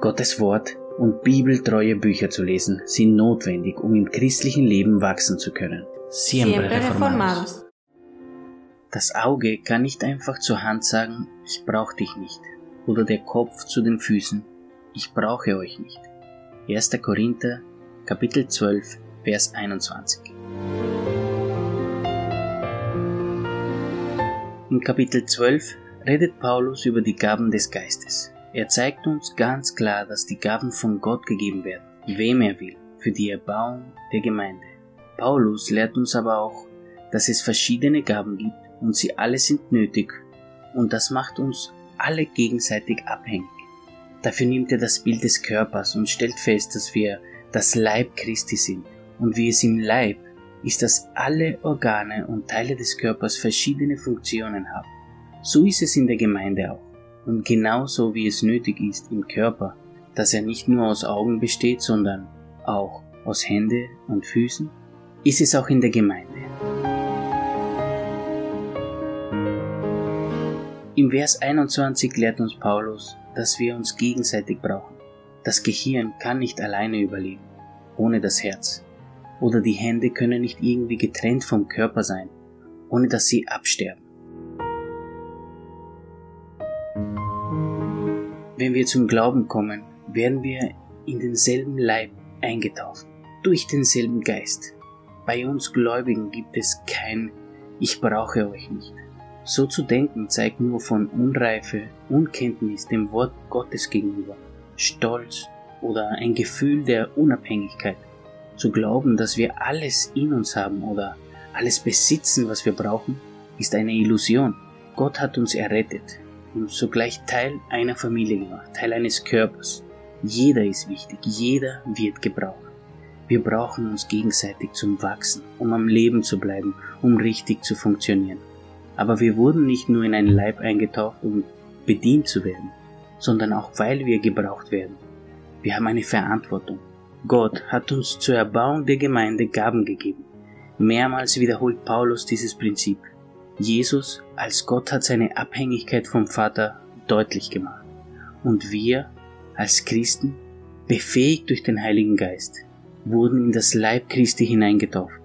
Gottes Wort und bibeltreue Bücher zu lesen sind notwendig, um im christlichen Leben wachsen zu können. Siempre reformados. Das Auge kann nicht einfach zur Hand sagen, ich brauche dich nicht, oder der Kopf zu den Füßen, ich brauche euch nicht. 1. Korinther, Kapitel 12, Vers 21. In Kapitel 12 redet Paulus über die Gaben des Geistes. Er zeigt uns ganz klar, dass die Gaben von Gott gegeben werden, wem er will, für die Erbauung der Gemeinde. Paulus lehrt uns aber auch, dass es verschiedene Gaben gibt und sie alle sind nötig und das macht uns alle gegenseitig abhängig. Dafür nimmt er das Bild des Körpers und stellt fest, dass wir das Leib Christi sind und wie es im Leib ist, dass alle Organe und Teile des Körpers verschiedene Funktionen haben. So ist es in der Gemeinde auch. Und genauso wie es nötig ist im Körper, dass er nicht nur aus Augen besteht, sondern auch aus Hände und Füßen, ist es auch in der Gemeinde. Im Vers 21 lehrt uns Paulus, dass wir uns gegenseitig brauchen. Das Gehirn kann nicht alleine überleben, ohne das Herz. Oder die Hände können nicht irgendwie getrennt vom Körper sein, ohne dass sie absterben. Wenn wir zum Glauben kommen, werden wir in denselben Leib eingetauft, durch denselben Geist. Bei uns Gläubigen gibt es kein Ich brauche euch nicht. So zu denken zeigt nur von Unreife, Unkenntnis dem Wort Gottes gegenüber, Stolz oder ein Gefühl der Unabhängigkeit. Zu glauben, dass wir alles in uns haben oder alles besitzen, was wir brauchen, ist eine Illusion. Gott hat uns errettet, und sogleich Teil einer Familie gemacht, Teil eines Körpers. Jeder ist wichtig, jeder wird gebraucht. Wir brauchen uns gegenseitig zum Wachsen, um am Leben zu bleiben, um richtig zu funktionieren. Aber wir wurden nicht nur in einen Leib eingetaucht, um bedient zu werden, sondern auch weil wir gebraucht werden. Wir haben eine Verantwortung. Gott hat uns zur Erbauung der Gemeinde Gaben gegeben. Mehrmals wiederholt Paulus dieses Prinzip. Jesus als Gott hat seine Abhängigkeit vom Vater deutlich gemacht. Und wir als Christen, befähigt durch den Heiligen Geist, wurden in das Leib Christi hineingetauft,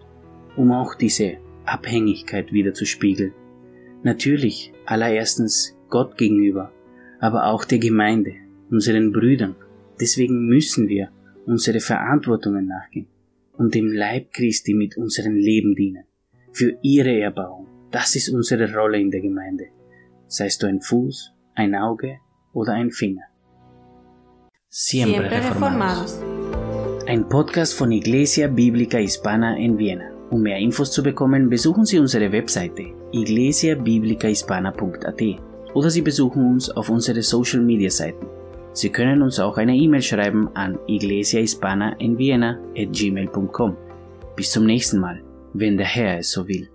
um auch diese Abhängigkeit wieder zu spiegeln. Natürlich allererstens Gott gegenüber, aber auch der Gemeinde, unseren Brüdern. Deswegen müssen wir unsere Verantwortungen nachgehen und dem Leib Christi mit unserem Leben dienen, für ihre Erbauung das ist unsere Rolle in der Gemeinde. Seist du ein Fuß, ein Auge oder ein Finger. Siempre reformados. Ein Podcast von Iglesia Biblica Hispana en Viena. Um mehr Infos zu bekommen, besuchen Sie unsere Webseite iglesiabiblicahispana.at oder Sie besuchen uns auf unsere Social Media Seiten. Sie können uns auch eine E-Mail schreiben an iglesiahispana en Vienna at gmail.com. Bis zum nächsten Mal, wenn der Herr es so will.